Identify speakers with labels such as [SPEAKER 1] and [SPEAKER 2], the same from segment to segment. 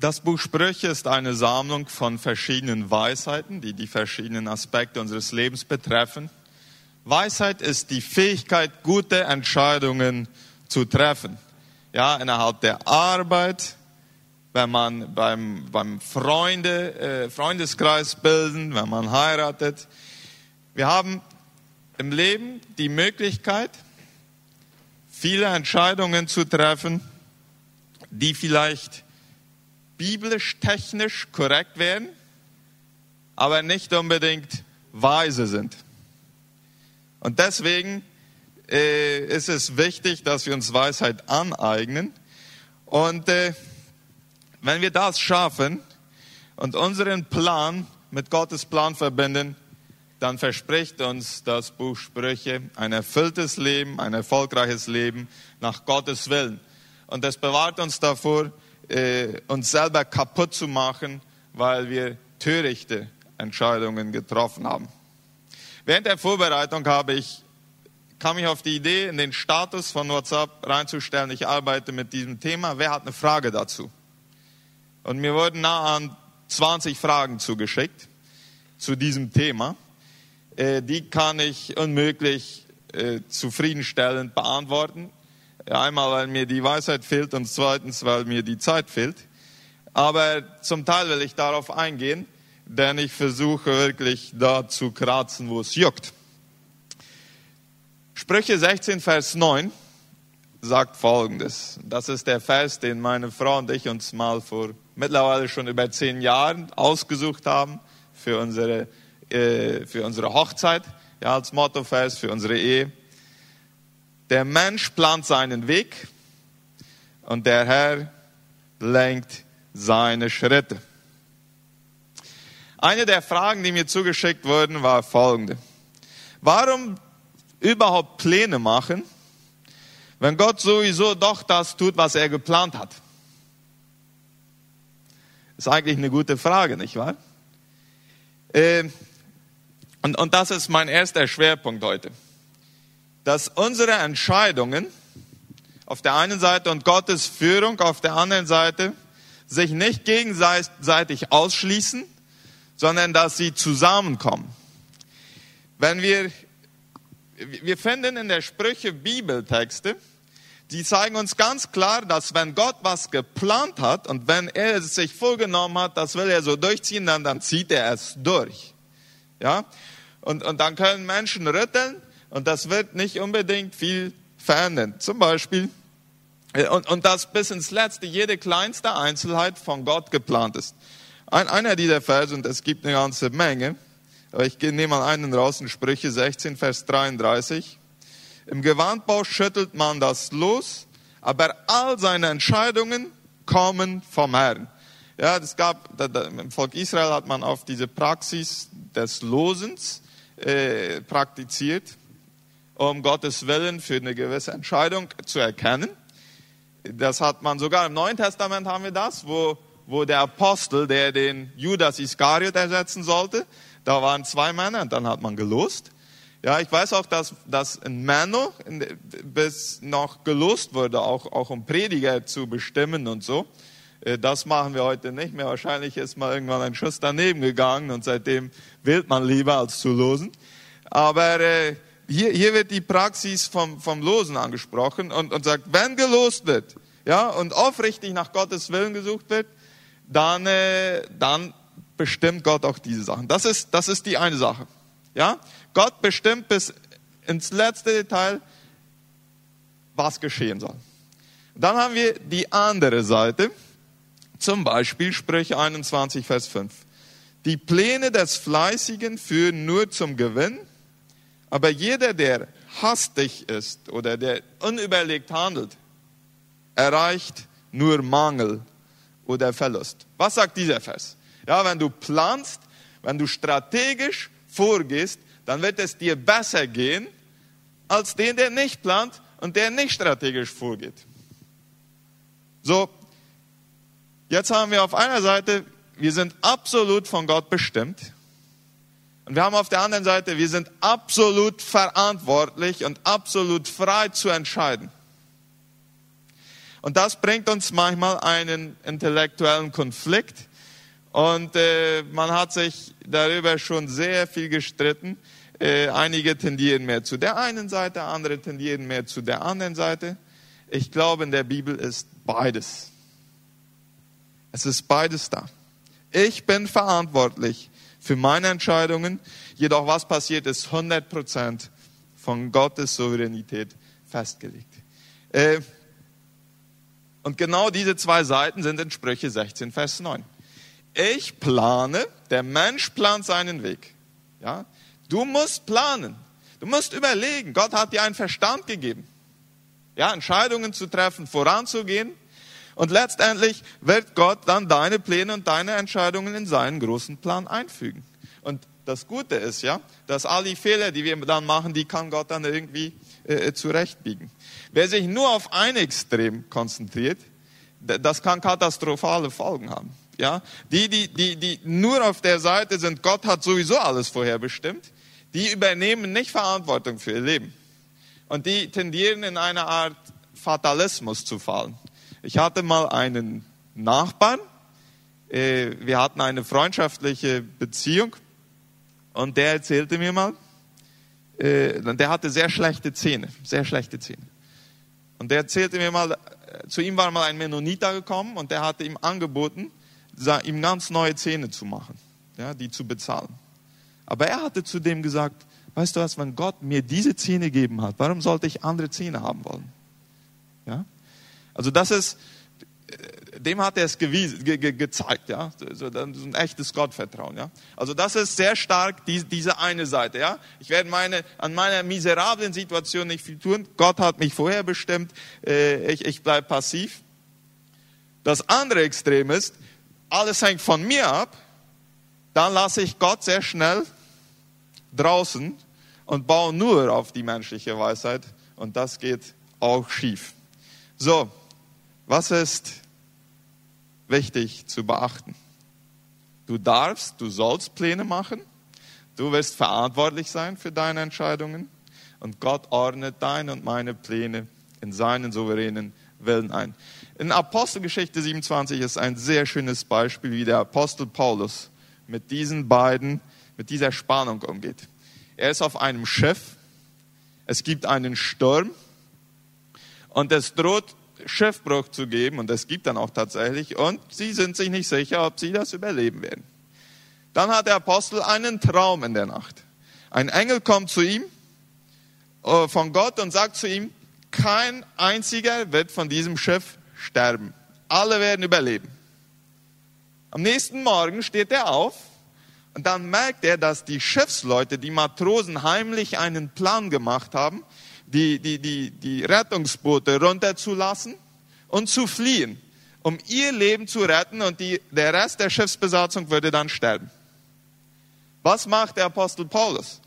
[SPEAKER 1] Das Buch Sprüche ist eine Sammlung von verschiedenen Weisheiten, die die verschiedenen Aspekte unseres Lebens betreffen. Weisheit ist die Fähigkeit, gute Entscheidungen zu treffen. Ja, innerhalb der Arbeit, wenn man beim, beim Freunde, äh, Freundeskreis bilden, wenn man heiratet. Wir haben im Leben die Möglichkeit, viele Entscheidungen zu treffen, die vielleicht biblisch, technisch korrekt werden, aber nicht unbedingt weise sind. Und deswegen äh, ist es wichtig, dass wir uns Weisheit aneignen. Und äh, wenn wir das schaffen und unseren Plan mit Gottes Plan verbinden, dann verspricht uns das Buch Sprüche ein erfülltes Leben, ein erfolgreiches Leben nach Gottes Willen. Und das bewahrt uns davor, äh, uns selber kaputt zu machen, weil wir törichte Entscheidungen getroffen haben. Während der Vorbereitung habe ich, kam ich auf die Idee, in den Status von WhatsApp reinzustellen, ich arbeite mit diesem Thema. Wer hat eine Frage dazu? Und mir wurden nah an 20 Fragen zugeschickt zu diesem Thema. Äh, die kann ich unmöglich äh, zufriedenstellend beantworten. Einmal, weil mir die Weisheit fehlt und zweitens, weil mir die Zeit fehlt. Aber zum Teil will ich darauf eingehen, denn ich versuche wirklich da zu kratzen, wo es juckt. Sprüche 16, Vers 9 sagt Folgendes. Das ist der Vers, den meine Frau und ich uns mal vor mittlerweile schon über zehn Jahren ausgesucht haben für unsere äh, für unsere Hochzeit, ja, als Mottovers für unsere Ehe. Der Mensch plant seinen Weg und der Herr lenkt seine Schritte. Eine der Fragen, die mir zugeschickt wurden, war folgende. Warum überhaupt Pläne machen, wenn Gott sowieso doch das tut, was er geplant hat? Ist eigentlich eine gute Frage, nicht wahr? Äh, und, und das ist mein erster Schwerpunkt heute. Dass unsere Entscheidungen auf der einen Seite und Gottes Führung auf der anderen Seite sich nicht gegenseitig ausschließen, sondern dass sie zusammenkommen. Wenn wir, wir finden in der Sprüche Bibeltexte, die zeigen uns ganz klar, dass wenn Gott was geplant hat und wenn er es sich vorgenommen hat, das will er so durchziehen, dann, dann zieht er es durch. Ja? Und, und dann können Menschen rütteln und das wird nicht unbedingt viel verändern. Zum Beispiel, äh, und, und das bis ins Letzte, jede kleinste Einzelheit von Gott geplant ist. Ein, einer dieser Verse, und es gibt eine ganze Menge, aber ich nehme mal einen raus in Sprüche 16, Vers 33. Im Gewandbau schüttelt man das los, aber all seine Entscheidungen kommen vom Herrn. Ja, es gab, da, da, im Volk Israel hat man auf diese Praxis des Losens äh, praktiziert, um Gottes Willen für eine gewisse Entscheidung zu erkennen. Das hat man sogar im Neuen Testament haben wir das, wo, wo der Apostel, der den Judas Iskariot ersetzen sollte, da waren zwei Männer und dann hat man gelost. Ja, ich weiß auch, dass, dass in Männer bis noch gelost wurde, auch, auch um Prediger zu bestimmen und so. Äh, das machen wir heute nicht mehr. Wahrscheinlich ist mal irgendwann ein Schuss daneben gegangen und seitdem wählt man lieber als zu losen. Aber äh, hier, hier wird die Praxis vom, vom Losen angesprochen und, und sagt, wenn gelost wird ja, und aufrichtig nach Gottes Willen gesucht wird, dann, äh, dann bestimmt Gott auch diese Sachen. Das ist, das ist die eine Sache. Ja? Gott bestimmt bis ins letzte Detail, was geschehen soll. Dann haben wir die andere Seite. Zum Beispiel Sprüche 21, Vers 5. Die Pläne des Fleißigen führen nur zum Gewinn, aber jeder, der hastig ist oder der unüberlegt handelt, erreicht nur Mangel oder Verlust. Was sagt dieser Vers? Ja, wenn du planst, wenn du strategisch vorgehst, dann wird es dir besser gehen als den, der nicht plant und der nicht strategisch vorgeht. So, Jetzt haben wir auf einer Seite, wir sind absolut von Gott bestimmt. Und wir haben auf der anderen Seite, wir sind absolut verantwortlich und absolut frei zu entscheiden. Und das bringt uns manchmal einen intellektuellen Konflikt. Und äh, man hat sich darüber schon sehr viel gestritten. Äh, einige tendieren mehr zu der einen Seite, andere tendieren mehr zu der anderen Seite. Ich glaube, in der Bibel ist beides. Es ist beides da. Ich bin verantwortlich für meine Entscheidungen. Jedoch was passiert ist 100 Prozent von Gottes Souveränität festgelegt. Äh, und genau diese zwei Seiten sind in Sprüche 16, Vers 9. Ich plane, der Mensch plant seinen Weg. Ja? Du musst planen. Du musst überlegen. Gott hat dir einen Verstand gegeben. Ja, Entscheidungen zu treffen, voranzugehen. Und letztendlich wird Gott dann deine Pläne und deine Entscheidungen in seinen großen Plan einfügen. Und das Gute ist ja, dass all die Fehler, die wir dann machen, die kann Gott dann irgendwie äh, zurechtbiegen. Wer sich nur auf ein Extrem konzentriert, das kann katastrophale Folgen haben. Ja, die, die, die, die nur auf der Seite sind, Gott hat sowieso alles vorherbestimmt, die übernehmen nicht Verantwortung für ihr Leben. Und die tendieren in eine Art Fatalismus zu fallen. Ich hatte mal einen Nachbarn, äh, wir hatten eine freundschaftliche Beziehung und der erzählte mir mal, äh, der hatte sehr schlechte Zähne, sehr schlechte Zähne. Und der erzählte mir mal, äh, zu ihm war mal ein Mennoniter gekommen und der hatte ihm angeboten, ihm ganz neue Zähne zu machen, ja, die zu bezahlen. Aber er hatte zu dem gesagt, weißt du was, wenn Gott mir diese Zähne gegeben hat, warum sollte ich andere Zähne haben wollen? Ja? Also das ist, dem hat er es gewiesen, ge, ge, gezeigt, ja, so, ein echtes Gottvertrauen, ja. Also das ist sehr stark die, diese eine Seite, ja. Ich werde meine an meiner miserablen Situation nicht viel tun. Gott hat mich vorher bestimmt. Äh, ich ich bleibe passiv. Das andere Extrem ist, alles hängt von mir ab. Dann lasse ich Gott sehr schnell draußen und baue nur auf die menschliche Weisheit und das geht auch schief. So, was ist wichtig zu beachten? Du darfst, du sollst Pläne machen, du wirst verantwortlich sein für deine Entscheidungen und Gott ordnet deine und meine Pläne in seinen souveränen Willen ein. In Apostelgeschichte 27 ist ein sehr schönes Beispiel, wie der Apostel Paulus mit diesen beiden, mit dieser Spannung umgeht. Er ist auf einem Schiff, es gibt einen Sturm und es droht Schiffbruch zu geben, und das gibt dann auch tatsächlich, und sie sind sich nicht sicher, ob sie das überleben werden. Dann hat der Apostel einen Traum in der Nacht. Ein Engel kommt zu ihm äh, von Gott und sagt zu ihm, kein einziger wird von diesem Schiff sterben. Alle werden überleben. Am nächsten Morgen steht er auf und dann merkt er, dass die Schiffsleute, die Matrosen heimlich einen Plan gemacht haben, die, die, die, die Rettungsboote runterzulassen und zu fliehen, um ihr Leben zu retten und die, der Rest der Schiffsbesatzung würde dann sterben. Was macht der Apostel Paulus?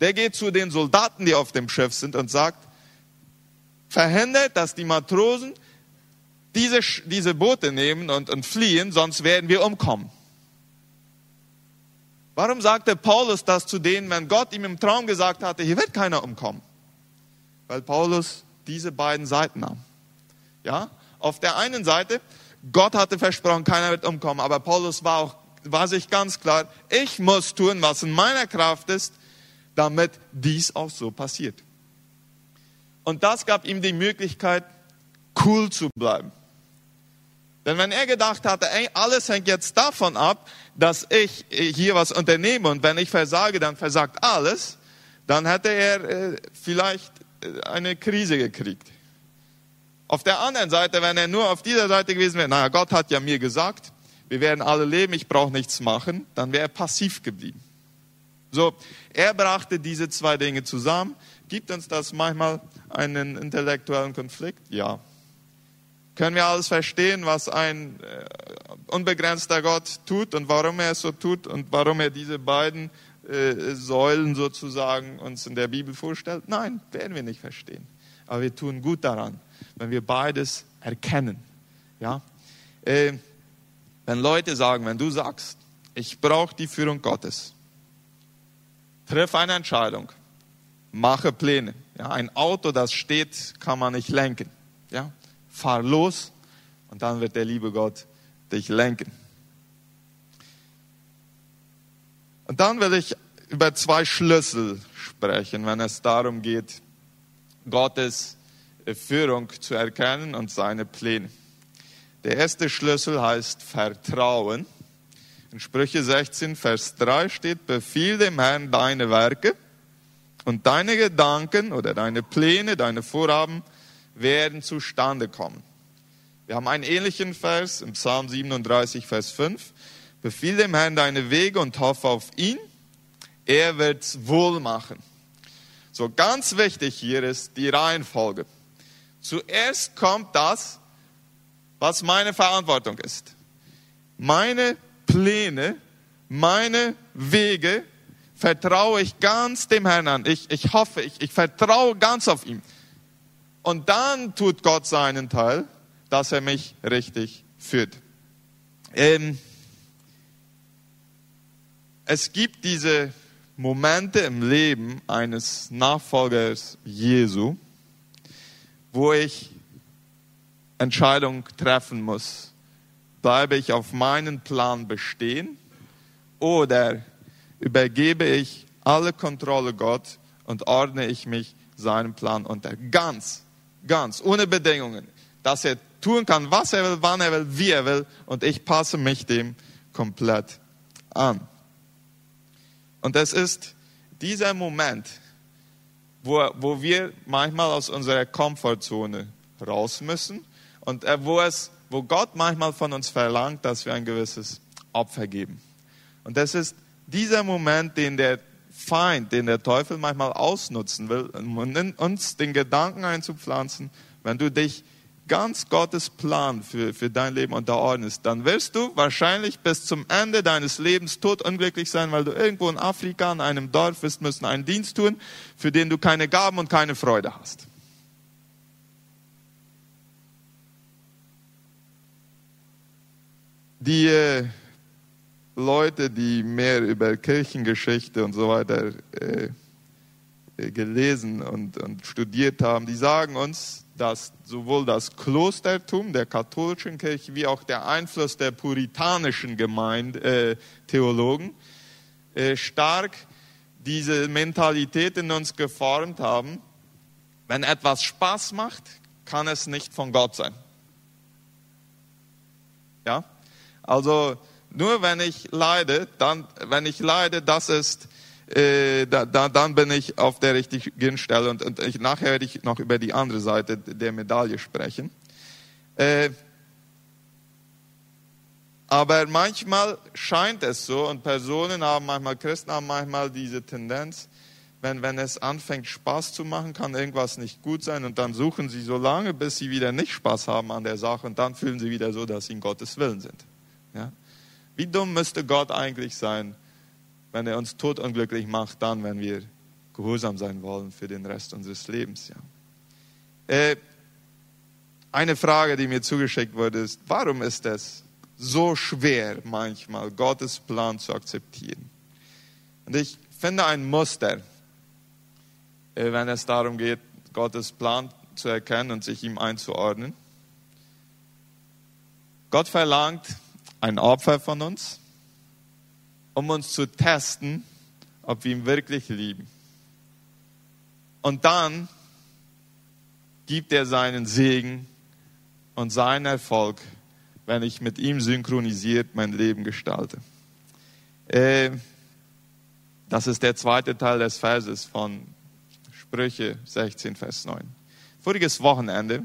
[SPEAKER 1] Der geht zu den Soldaten, die auf dem Schiff sind und sagt, verhindert, dass die Matrosen diese, diese Boote nehmen und, und fliehen, sonst werden wir umkommen. Warum sagte Paulus das zu denen, wenn Gott ihm im Traum gesagt hatte, hier wird keiner umkommen? Weil Paulus diese beiden Seiten nahm. Ja, auf der einen Seite, Gott hatte versprochen, keiner wird umkommen, aber Paulus war auch, war sich ganz klar, ich muss tun, was in meiner Kraft ist, damit dies auch so passiert. Und das gab ihm die Möglichkeit, cool zu bleiben. Denn wenn er gedacht hatte, ey, alles hängt jetzt davon ab, dass ich hier was unternehme und wenn ich versage, dann versagt alles, dann hätte er äh, vielleicht eine Krise gekriegt. Auf der anderen Seite, wenn er nur auf dieser Seite gewesen wäre, naja, Gott hat ja mir gesagt, wir werden alle leben, ich brauche nichts machen, dann wäre er passiv geblieben. So, er brachte diese zwei Dinge zusammen. Gibt uns das manchmal einen intellektuellen Konflikt? Ja. Können wir alles verstehen, was ein äh, unbegrenzter Gott tut und warum er es so tut und warum er diese beiden äh, Säulen sozusagen uns in der Bibel vorstellt? Nein, werden wir nicht verstehen. Aber wir tun gut daran, wenn wir beides erkennen. Ja? Äh, wenn Leute sagen, wenn du sagst, ich brauche die Führung Gottes, triff eine Entscheidung, mache Pläne. Ja, ein Auto, das steht, kann man nicht lenken. Ja? fahr los und dann wird der liebe Gott dich lenken. Und dann will ich über zwei Schlüssel sprechen, wenn es darum geht, Gottes Führung zu erkennen und seine Pläne. Der erste Schlüssel heißt Vertrauen. In Sprüche 16, Vers 3 steht, befiehl dem Herrn deine Werke und deine Gedanken oder deine Pläne, deine Vorhaben werden zustande kommen. Wir haben einen ähnlichen Vers im Psalm 37, Vers 5. Befiehl dem Herrn deine Wege und hoffe auf ihn. Er wird's wohl machen. So ganz wichtig hier ist die Reihenfolge. Zuerst kommt das, was meine Verantwortung ist. Meine Pläne, meine Wege vertraue ich ganz dem Herrn an. Ich, ich hoffe, ich, ich vertraue ganz auf ihn. Und dann tut Gott seinen Teil, dass er mich richtig führt. Ähm, es gibt diese Momente im Leben eines Nachfolgers Jesu, wo ich Entscheidungen treffen muss. Bleibe ich auf meinen Plan bestehen oder übergebe ich alle Kontrolle Gott und ordne ich mich seinem Plan unter. Ganz, ganz, ohne Bedingungen. Dass er tun kann, was er will, wann er will, wie er will und ich passe mich dem komplett an. Und es ist dieser Moment, wo, wo wir manchmal aus unserer Komfortzone raus müssen und wo, es, wo Gott manchmal von uns verlangt, dass wir ein gewisses Opfer geben. Und das ist dieser Moment, den der Feind, den der Teufel manchmal ausnutzen will, um uns den Gedanken einzupflanzen, wenn du dich ganz Gottes Plan für, für dein Leben unterordnest, dann wirst du wahrscheinlich bis zum Ende deines Lebens totunglücklich sein, weil du irgendwo in Afrika in einem Dorf bist, müssen einen Dienst tun, für den du keine Gaben und keine Freude hast. Die äh, Leute, die mehr über Kirchengeschichte und so weiter äh gelesen und, und studiert haben, die sagen uns, dass sowohl das Klostertum der katholischen Kirche wie auch der Einfluss der puritanischen Gemeinde, äh, Theologen äh, stark diese Mentalität in uns geformt haben. Wenn etwas Spaß macht, kann es nicht von Gott sein. Ja? Also nur wenn ich leide, dann, wenn ich leide, das ist äh, da, da, dann bin ich auf der richtigen Stelle. Und, und ich, nachher werde ich noch über die andere Seite der Medaille sprechen. Äh, aber manchmal scheint es so, und Personen haben manchmal, Christen haben manchmal diese Tendenz, wenn, wenn es anfängt Spaß zu machen, kann irgendwas nicht gut sein und dann suchen sie so lange, bis sie wieder nicht Spaß haben an der Sache und dann fühlen sie wieder so, dass sie in Gottes Willen sind. Ja? Wie dumm müsste Gott eigentlich sein, wenn er uns totunglücklich macht, dann, wenn wir gehorsam sein wollen für den Rest unseres Lebens. Ja. Äh, eine Frage, die mir zugeschickt wurde, ist, warum ist es so schwer manchmal, Gottes Plan zu akzeptieren? Und ich finde ein Muster, äh, wenn es darum geht, Gottes Plan zu erkennen und sich ihm einzuordnen. Gott verlangt ein Opfer von uns um uns zu testen, ob wir ihn wirklich lieben. Und dann gibt er seinen Segen und seinen Erfolg, wenn ich mit ihm synchronisiert mein Leben gestalte. Äh, das ist der zweite Teil des Verses von Sprüche 16, Vers 9. Voriges Wochenende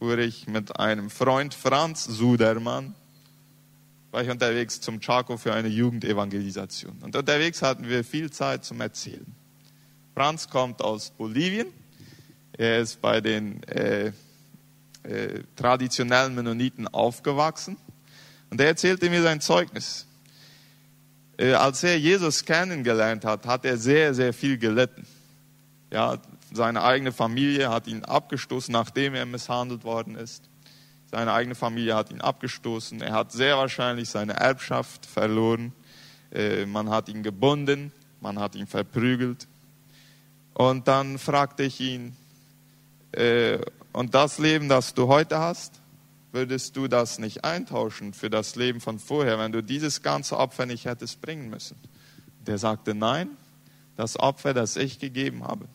[SPEAKER 1] fuhr ich mit einem Freund Franz Sudermann war ich unterwegs zum Chaco für eine Jugendevangelisation. Und unterwegs hatten wir viel Zeit zum Erzählen. Franz kommt aus Bolivien. Er ist bei den äh, äh, traditionellen Mennoniten aufgewachsen. Und er erzählte mir sein Zeugnis. Äh, als er Jesus kennengelernt hat, hat er sehr, sehr viel gelitten. Ja, seine eigene Familie hat ihn abgestoßen, nachdem er misshandelt worden ist. Seine eigene Familie hat ihn abgestoßen. Er hat sehr wahrscheinlich seine Erbschaft verloren. Äh, man hat ihn gebunden, man hat ihn verprügelt. Und dann fragte ich ihn, äh, und das Leben, das du heute hast, würdest du das nicht eintauschen für das Leben von vorher, wenn du dieses ganze Opfer nicht hättest bringen müssen? Der sagte, nein, das Opfer, das ich gegeben habe,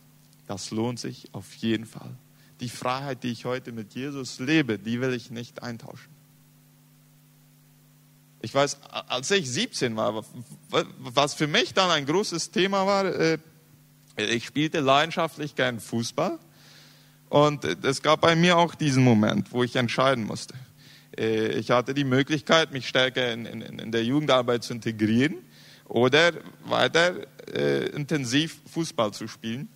[SPEAKER 1] das lohnt sich auf jeden Fall. Die Freiheit, die ich heute mit Jesus lebe, die will ich nicht eintauschen. Ich weiß, als ich 17 war, was für mich dann ein großes Thema war, äh, ich spielte leidenschaftlich gern Fußball und es gab bei mir auch diesen Moment, wo ich entscheiden musste. Äh, ich hatte die Möglichkeit, mich stärker in, in, in der Jugendarbeit zu integrieren oder weiter äh, intensiv Fußball zu spielen.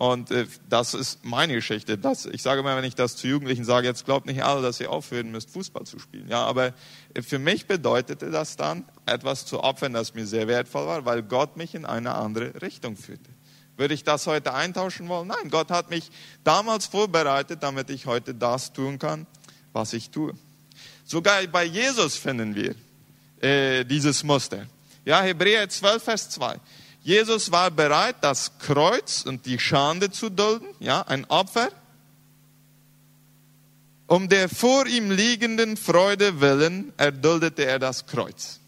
[SPEAKER 1] Und äh, das ist meine Geschichte. Das, ich sage immer, wenn ich das zu Jugendlichen sage, jetzt glaubt nicht alle, dass ihr aufhören müsst, Fußball zu spielen. Ja, aber äh, für mich bedeutete das dann, etwas zu opfern, das mir sehr wertvoll war, weil Gott mich in eine andere Richtung führte. Würde ich das heute eintauschen wollen? Nein, Gott hat mich damals vorbereitet, damit ich heute das tun kann, was ich tue. Sogar bei Jesus finden wir äh, dieses Muster. Ja, Hebräer 12, Vers 2. Jesus war bereit, das Kreuz und die Schande zu dulden, ja, ein Opfer, um der vor ihm liegenden Freude willen erduldete er das Kreuz.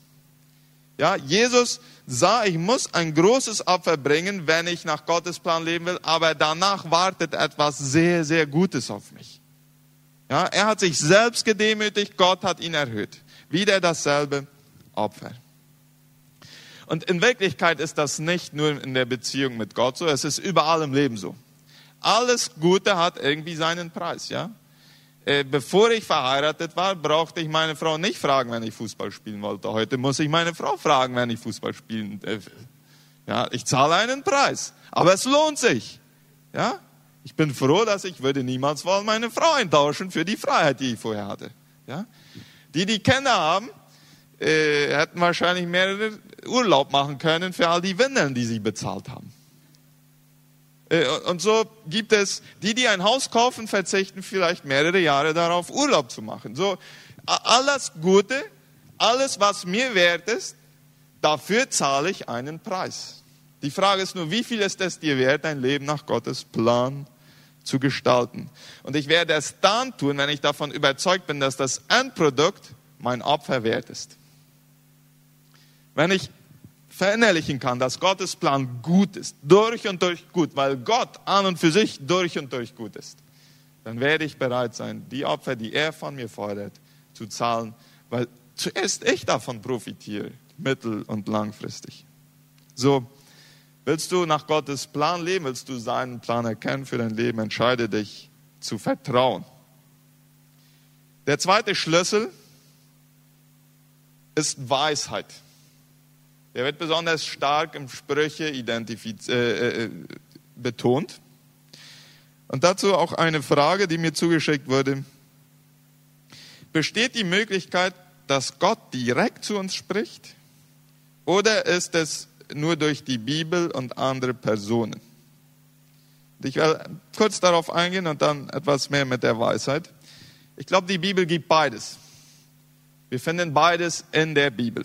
[SPEAKER 1] Ja, Jesus sah, ich muss ein großes Opfer bringen, wenn ich nach Gottes Plan leben will, aber danach wartet etwas sehr, sehr Gutes auf mich. Ja, er hat sich selbst gedemütigt, Gott hat ihn erhöht. Wieder dasselbe Opfer. Und in Wirklichkeit ist das nicht nur in der Beziehung mit Gott so, es ist überall im Leben so. Alles Gute hat irgendwie seinen Preis, ja. Äh, bevor ich verheiratet war, brauchte ich meine Frau nicht fragen, wenn ich Fußball spielen wollte. Heute muss ich meine Frau fragen, wenn ich Fußball spielen will. Ja, ich zahle einen Preis, aber es lohnt sich. Ja, ich bin froh, dass ich würde niemals wollen meine Frau eintauschen für die Freiheit, die ich vorher hatte. Ja, die, die Kinder haben, äh, hätten wahrscheinlich mehrere Urlaub machen können für all die Windeln, die sie bezahlt haben. Äh, und so gibt es, die, die ein Haus kaufen, verzichten vielleicht mehrere Jahre darauf, Urlaub zu machen. So, alles Gute, alles, was mir wert ist, dafür zahle ich einen Preis. Die Frage ist nur, wie viel ist es dir wert, dein Leben nach Gottes Plan zu gestalten? Und ich werde es dann tun, wenn ich davon überzeugt bin, dass das Endprodukt mein Opfer wert ist. Wenn ich verinnerlichen kann, dass Gottes Plan gut ist, durch und durch gut, weil Gott an und für sich durch und durch gut ist, dann werde ich bereit sein, die Opfer, die er von mir fordert, zu zahlen, weil zuerst ich davon profitiere, mittel- und langfristig. So, willst du nach Gottes Plan leben, willst du seinen Plan erkennen für dein Leben, entscheide dich zu vertrauen. Der zweite Schlüssel ist Weisheit. Der wird besonders stark im Sprüche äh, äh, betont. Und dazu auch eine Frage, die mir zugeschickt wurde. Besteht die Möglichkeit, dass Gott direkt zu uns spricht? Oder ist es nur durch die Bibel und andere Personen? Ich werde kurz darauf eingehen und dann etwas mehr mit der Weisheit. Ich glaube, die Bibel gibt beides. Wir finden beides in der Bibel.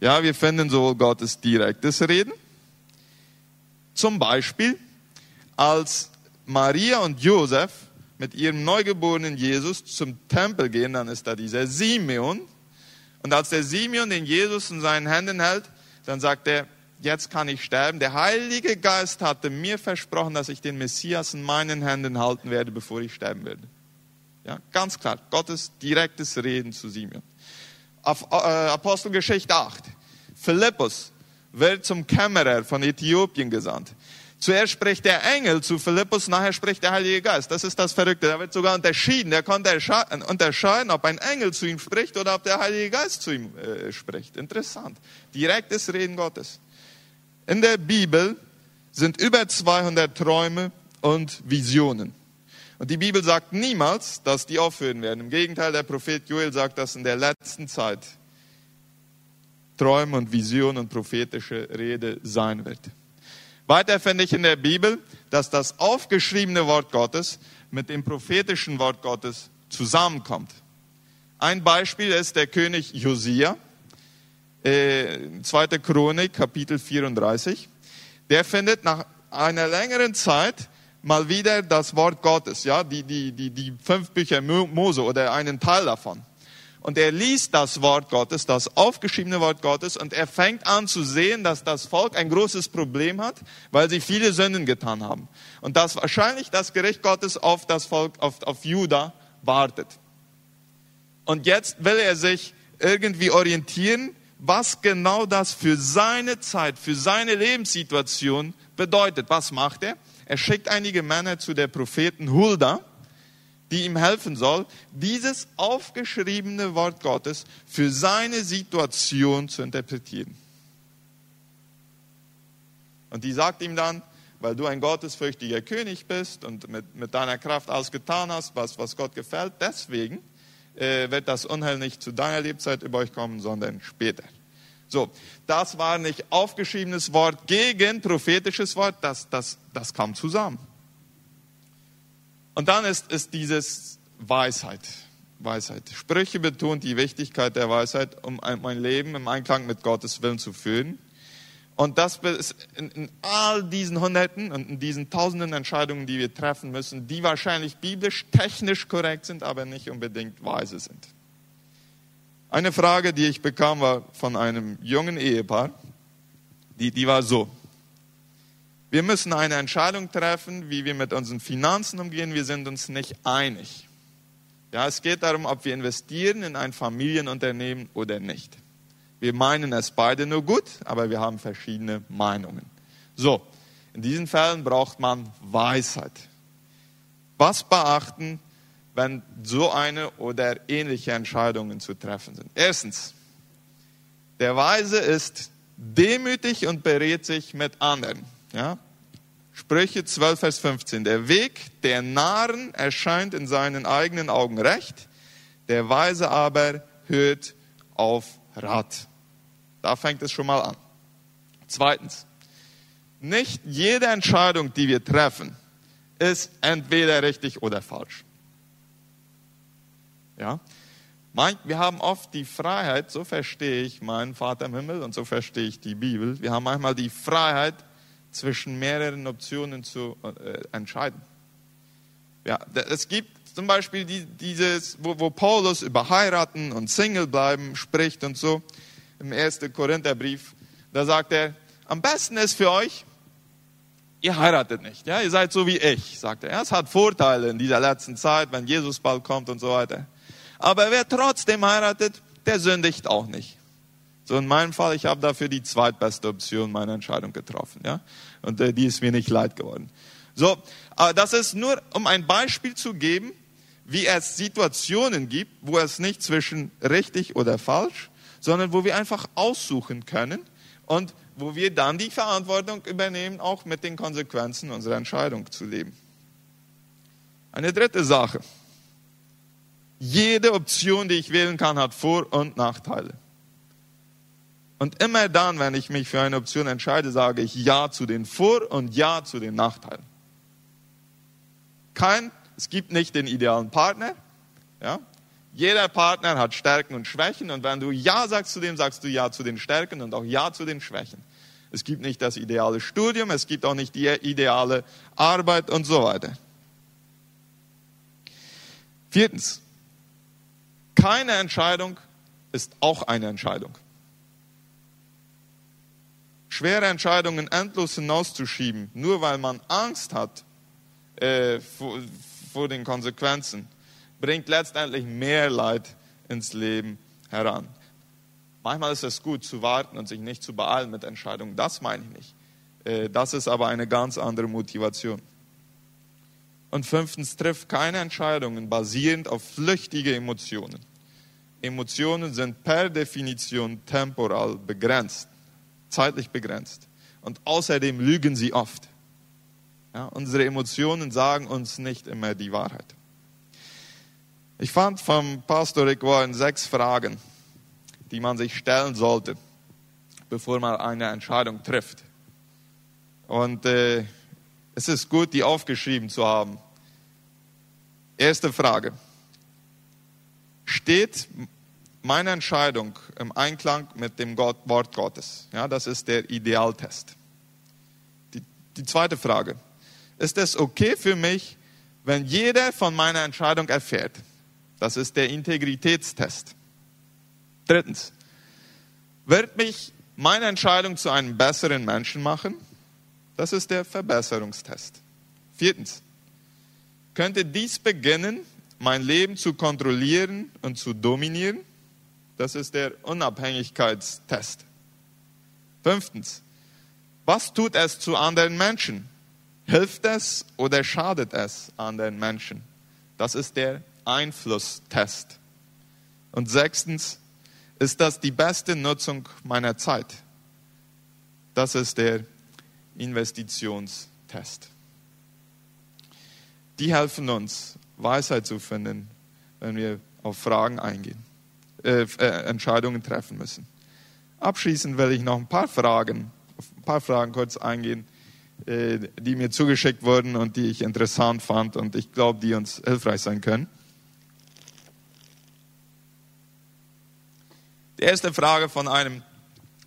[SPEAKER 1] Ja, wir finden sowohl Gottes direktes Reden, zum Beispiel als Maria und Josef mit ihrem neugeborenen Jesus zum Tempel gehen, dann ist da dieser Simeon. Und als der Simeon den Jesus in seinen Händen hält, dann sagt er, jetzt kann ich sterben. Der Heilige Geist hatte mir versprochen, dass ich den Messias in meinen Händen halten werde, bevor ich sterben werde. Ja, ganz klar, Gottes direktes Reden zu Simeon. Äh, Apostelgeschichte 8. Philippus wird zum Kämmerer von Äthiopien gesandt. Zuerst spricht der Engel zu Philippus, nachher spricht der Heilige Geist. Das ist das Verrückte. Da wird sogar unterschieden. Er konnte unterscheiden, ob ein Engel zu ihm spricht oder ob der Heilige Geist zu ihm äh, spricht. Interessant. Direktes Reden Gottes. In der Bibel sind über 200 Träume und Visionen. Und die Bibel sagt niemals, dass die aufhören werden. Im Gegenteil, der Prophet Joel sagt, dass in der letzten Zeit Träume und Visionen und prophetische Rede sein wird. Weiter finde ich in der Bibel, dass das aufgeschriebene Wort Gottes mit dem prophetischen Wort Gottes zusammenkommt. Ein Beispiel ist der König Josia, äh, 2. Chronik, Kapitel 34. Der findet nach einer längeren Zeit mal wieder das Wort Gottes, ja, die, die, die, die fünf Bücher Mose oder einen Teil davon. Und er liest das Wort Gottes, das aufgeschriebene Wort Gottes, und er fängt an zu sehen, dass das Volk ein großes Problem hat, weil sie viele Sünden getan haben. Und dass wahrscheinlich das Gericht Gottes auf das Volk, auf, auf Juda wartet. Und jetzt will er sich irgendwie orientieren, was genau das für seine Zeit, für seine Lebenssituation bedeutet. Was macht er? Er schickt einige Männer zu der Propheten Hulda, die ihm helfen soll, dieses aufgeschriebene Wort Gottes für seine Situation zu interpretieren. Und die sagt ihm dann, weil du ein gottesfürchtiger König bist und mit, mit deiner Kraft alles getan hast, was, was Gott gefällt, deswegen äh, wird das Unheil nicht zu deiner Lebzeit über euch kommen, sondern später. So, das war nicht aufgeschriebenes Wort gegen prophetisches Wort, das, das, das kam zusammen. Und dann ist, ist dieses Weisheit. Weisheit. Sprüche betont die Wichtigkeit der Weisheit, um mein Leben im Einklang mit Gottes Willen zu führen. Und das ist in, in, all diesen Hunderten und in diesen Tausenden Entscheidungen, die wir treffen müssen, die wahrscheinlich biblisch, technisch korrekt sind, aber nicht unbedingt weise sind. Eine Frage, die ich bekam, war von einem jungen Ehepaar. Die, die war so. Wir müssen eine Entscheidung treffen, wie wir mit unseren Finanzen umgehen. Wir sind uns nicht einig. Ja, es geht darum, ob wir investieren in ein Familienunternehmen oder nicht. Wir meinen es beide nur gut, aber wir haben verschiedene Meinungen. So, in diesen Fällen braucht man Weisheit. Was beachten, wenn so eine oder ähnliche Entscheidungen zu treffen sind? Erstens, der Weise ist demütig und berät sich mit anderen. Ja? Sprüche 12, Vers 15. Der Weg der Narren erscheint in seinen eigenen Augen recht, der Weise aber hört auf Rat. Da fängt es schon mal an. Zweitens, nicht jede Entscheidung, die wir treffen, ist entweder richtig oder falsch. Ja? Wir haben oft die Freiheit, so verstehe ich meinen Vater im Himmel und so verstehe ich die Bibel, wir haben manchmal die Freiheit, zwischen mehreren Optionen zu äh, entscheiden. Ja, es gibt zum Beispiel die, dieses, wo, wo Paulus über heiraten und Single bleiben spricht und so im 1. Korintherbrief. Da sagt er, am besten ist für euch, ihr heiratet nicht. Ja, ihr seid so wie ich, sagt er. Es hat Vorteile in dieser letzten Zeit, wenn Jesus bald kommt und so weiter. Aber wer trotzdem heiratet, der sündigt auch nicht. So in meinem Fall, ich habe dafür die zweitbeste Option meiner Entscheidung getroffen. Ja? Und äh, die ist mir nicht leid geworden. So, aber das ist nur, um ein Beispiel zu geben, wie es Situationen gibt, wo es nicht zwischen richtig oder falsch, sondern wo wir einfach aussuchen können und wo wir dann die Verantwortung übernehmen, auch mit den Konsequenzen unserer Entscheidung zu leben. Eine dritte Sache. Jede Option, die ich wählen kann, hat Vor- und Nachteile. Und immer dann, wenn ich mich für eine Option entscheide, sage ich Ja zu den Vor- und Ja zu den Nachteilen. Kein, es gibt nicht den idealen Partner. Ja? Jeder Partner hat Stärken und Schwächen und wenn du Ja sagst zu dem, sagst du Ja zu den Stärken und auch Ja zu den Schwächen. Es gibt nicht das ideale Studium, es gibt auch nicht die ideale Arbeit und so weiter. Viertens, keine Entscheidung ist auch eine Entscheidung schwere Entscheidungen endlos hinauszuschieben, nur weil man Angst hat äh, vor, vor den Konsequenzen, bringt letztendlich mehr Leid ins Leben heran. Manchmal ist es gut zu warten und sich nicht zu beeilen mit Entscheidungen. Das meine ich nicht. Äh, das ist aber eine ganz andere Motivation. Und fünftens, trifft keine Entscheidungen basierend auf flüchtige Emotionen. Emotionen sind per Definition temporal begrenzt zeitlich begrenzt. Und außerdem lügen sie oft. Ja, unsere Emotionen sagen uns nicht immer die Wahrheit. Ich fand vom Pastor Rick Warren sechs Fragen, die man sich stellen sollte, bevor man eine Entscheidung trifft. Und äh, es ist gut, die aufgeschrieben zu haben. Erste Frage. Steht meine Entscheidung im Einklang mit dem Gott, Wort Gottes. Ja, das ist der Idealtest. Die, die zweite Frage. ist es okay für mich, wenn jeder von meiner Entscheidung erfährt. Das ist der Integritätstest. Drittens, wird mich meine Entscheidung zu einem besseren Menschen machen? Das ist der Verbesserungstest. Viertens, könnte dies beginnen, mein Leben zu kontrollieren und zu dominieren? Das ist der Unabhängigkeitstest. Fünftens, was tut es zu anderen Menschen? Hilft es oder schadet es anderen Menschen? Das ist der Einflusstest. Und sechstens, ist das die beste Nutzung meiner Zeit? Das ist der Investitionstest. Die helfen uns, Weisheit zu finden, wenn wir auf Fragen eingehen, äh, äh, Entscheidungen treffen müssen. Abschließend will ich noch ein paar Fragen, ein paar Fragen kurz eingehen, äh, die mir zugeschickt wurden und die ich interessant fand und ich glaube, die uns hilfreich sein können. Die erste Frage von einem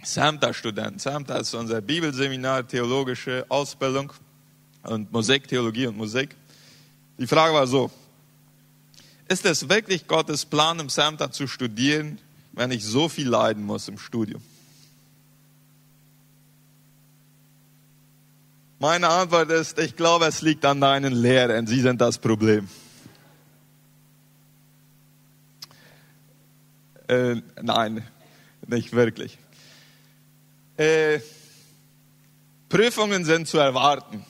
[SPEAKER 1] SAMTA-Studenten. SAMTA ist unser Bibelseminar, theologische Ausbildung und Musik, Theologie und Musik. Die Frage war so, ist es wirklich Gottes Plan, im SAMTA zu studieren, wenn ich so viel leiden muss im Studium? Meine Antwort ist, ich glaube, es liegt an deinen Lehrern. Sie sind das Problem. Äh, nein, nicht wirklich. Äh, Prüfungen sind zu erwarten.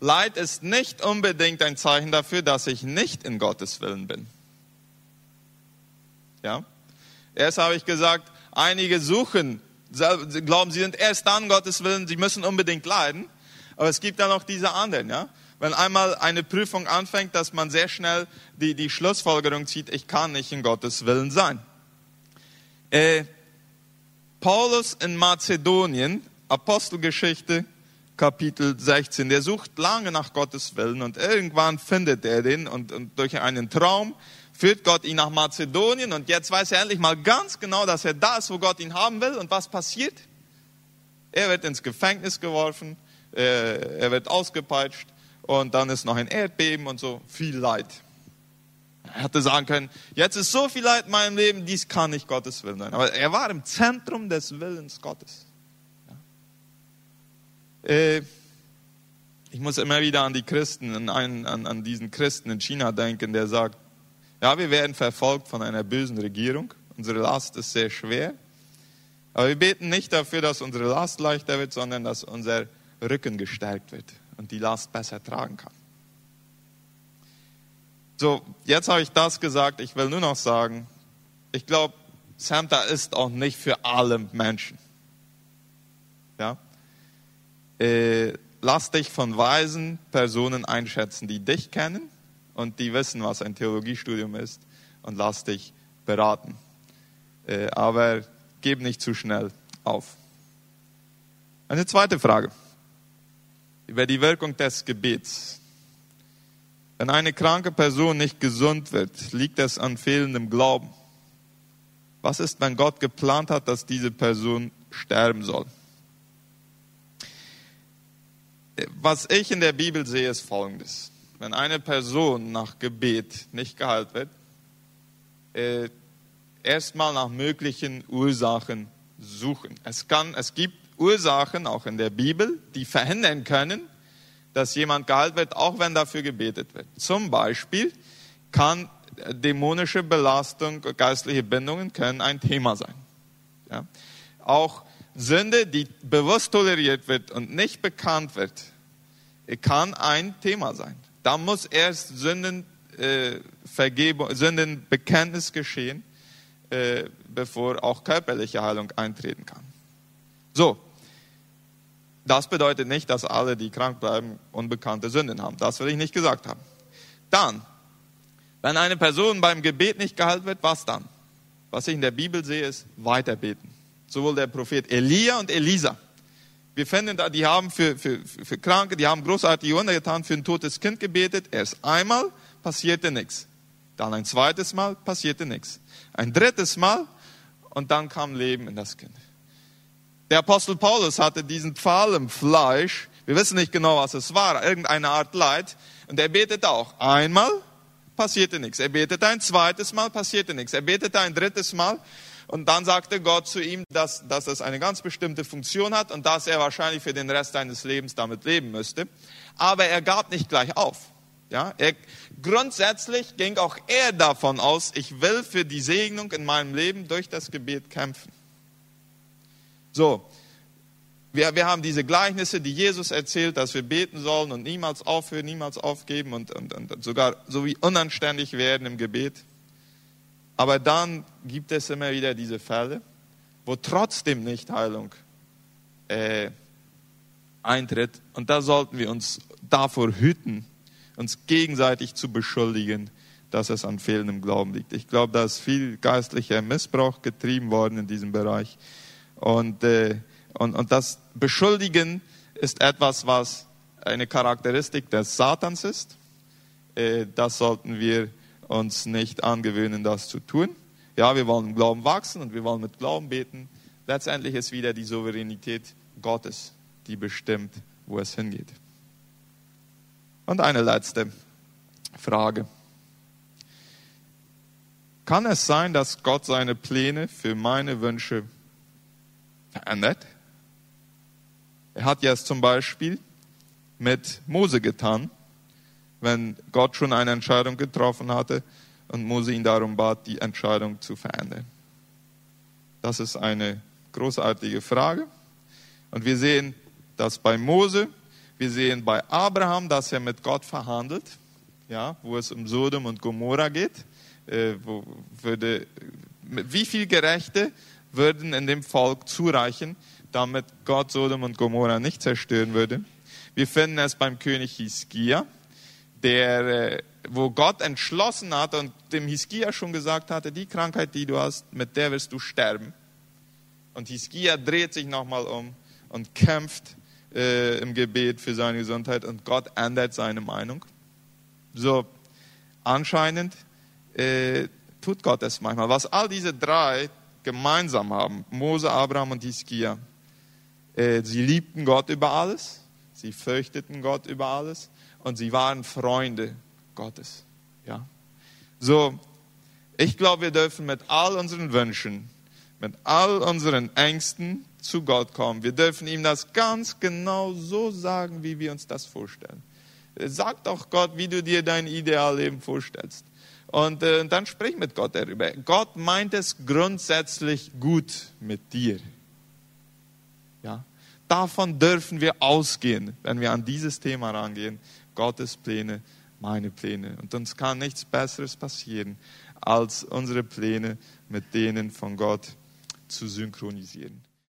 [SPEAKER 1] Leid ist nicht unbedingt ein Zeichen dafür, dass ich nicht in Gottes Willen bin. Ja? Erst habe ich gesagt, einige suchen, glauben, sie sind erst dann Gottes Willen, sie müssen unbedingt leiden. Aber es gibt dann noch diese anderen, ja? wenn einmal eine Prüfung anfängt, dass man sehr schnell die, die Schlussfolgerung zieht, ich kann nicht in Gottes Willen sein. Äh, Paulus in Mazedonien, Apostelgeschichte, Kapitel 16, der sucht lange nach Gottes Willen und irgendwann findet er den und, und durch einen Traum führt Gott ihn nach Mazedonien und jetzt weiß er endlich mal ganz genau, dass er da ist, wo Gott ihn haben will und was passiert? Er wird ins Gefängnis geworfen, äh, er wird ausgepeitscht, und dann ist noch ein Erdbeben und so viel Leid. Er hätte sagen können, jetzt ist so viel Leid in meinem Leben, dies kann nicht Gottes Willen sein. Aber er war im Zentrum des Willens Gottes. Äh, ich muss immer wieder an die Christen, an, an, an diesen Christen in China denken, der sagt, ja, wir werden verfolgt von einer bösen Regierung. Unsere Last ist sehr schwer. Aber wir beten nicht dafür, dass unsere Last leichter wird, sondern dass unser Rücken gestärkt wird und die Last besser tragen kann. So, jetzt habe ich das gesagt. Ich will nur noch sagen, ich glaube, Santa ist auch nicht für alle Menschen. Ja? Äh, lass dich von weisen Personen einschätzen, die dich kennen und die wissen, was ein Theologiestudium ist und lass dich beraten. Äh, aber gib nicht zu schnell auf. Eine zweite Frage über die Wirkung des Gebets. Wenn eine kranke Person nicht gesund wird, liegt es an fehlendem Glauben. Was ist, wenn Gott geplant hat, dass diese Person sterben soll? Was ich in der Bibel sehe, ist Folgendes. Wenn eine Person nach Gebet nicht geheilt wird, äh, erstmal nach möglichen Ursachen suchen. Es, kann, es gibt Ursachen, auch in der Bibel, die verhindern können, dass jemand geheilt wird, auch wenn dafür gebetet wird. Zum Beispiel kann dämonische Belastung, geistliche Bindungen können ein Thema sein. Ja? Auch Sünde, die bewusst toleriert wird und nicht bekannt wird, kann ein Thema sein. Da muss erst Sünden, äh, Vergebung, Sündenbekenntnis geschehen, äh, bevor auch körperliche Heilung eintreten kann. So, das bedeutet nicht, dass alle, die krank bleiben, unbekannte Sünden haben. Das will ich nicht gesagt haben. Dann, wenn eine Person beim Gebet nicht geheilt wird, was dann? Was ich in der Bibel sehe, ist weiterbeten. Sowohl der Prophet Elia und Elisa. Wir finden da, die haben für, für, für Kranke, die haben großartige Wunder getan, für ein totes Kind gebetet. Erst einmal passierte nichts. Dann ein zweites Mal passierte nichts. Ein drittes Mal und dann kam Leben in das Kind. Der Apostel Paulus hatte diesen Pfahl im Fleisch. Wir wissen nicht genau, was es war, irgendeine Art Leid. Und er betet auch. Einmal passierte nichts. Er betete ein zweites Mal, passierte nichts. Er betete ein drittes Mal. Und dann sagte Gott zu ihm, dass, dass es eine ganz bestimmte Funktion hat und dass er wahrscheinlich für den Rest seines Lebens damit leben müsste. Aber er gab nicht gleich auf. Ja, er, grundsätzlich ging auch er davon aus, ich will für die Segnung in meinem Leben durch das Gebet kämpfen. So, wir, wir haben diese Gleichnisse, die Jesus erzählt, dass wir beten sollen und niemals aufhören, niemals aufgeben und, und, und sogar so wie unanständig werden im Gebet. Aber dann gibt es immer wieder diese Fälle, wo trotzdem nicht Heilung äh, eintritt. Und da sollten wir uns davor hüten, uns gegenseitig zu beschuldigen, dass es an fehlendem Glauben liegt. Ich glaube, da ist viel geistlicher Missbrauch getrieben worden in diesem Bereich. Und, äh, und, und das Beschuldigen ist etwas, was eine Charakteristik des Satans ist. Äh, das sollten wir uns nicht angewöhnen, das zu tun. Ja, wir wollen im Glauben wachsen und wir wollen mit Glauben beten. Letztendlich ist wieder die Souveränität Gottes, die bestimmt, wo es hingeht. Und eine letzte Frage. Kann es sein, dass Gott seine Pläne für meine Wünsche verändert? Er hat ja es zum Beispiel mit Mose getan wenn Gott schon eine Entscheidung getroffen hatte und Mose ihn darum bat, die Entscheidung zu verändern? Das ist eine großartige Frage. Und wir sehen das bei Mose, wir sehen bei Abraham, dass er mit Gott verhandelt, ja, wo es um Sodom und Gomorra geht. Äh, wo würde, wie viel Gerechte würden in dem Volk zureichen, damit Gott Sodom und Gomorra nicht zerstören würde? Wir finden es beim König Hiskia, der, äh, wo Gott entschlossen hat und dem Hiskia schon gesagt hatte, die Krankheit, die du hast, mit der wirst du sterben. Und Hiskia dreht sich nochmal um und kämpft äh, im Gebet für seine Gesundheit und Gott ändert seine Meinung. So, anscheinend äh, tut Gott es manchmal. Was all diese drei gemeinsam haben, Mose, Abraham und Hiskia, äh, sie liebten Gott über alles, sie fürchteten Gott über alles und sie waren Freunde Gottes. Ja. So, ich glaube, wir dürfen mit all unseren Wünschen, mit all unseren Ängsten zu Gott kommen. Wir dürfen ihm das ganz genau so sagen, wie wir uns das vorstellen. Sag doch Gott, wie du dir dein Idealleben vorstellst. Und äh, dann sprich mit Gott darüber. Gott meint es grundsätzlich gut mit dir. Ja? Davon dürfen wir ausgehen, wenn wir an dieses Thema rangehen. Gottes Pläne, meine Pläne. Und uns kann nichts Besseres passieren, als unsere Pläne mit denen von Gott zu synchronisieren.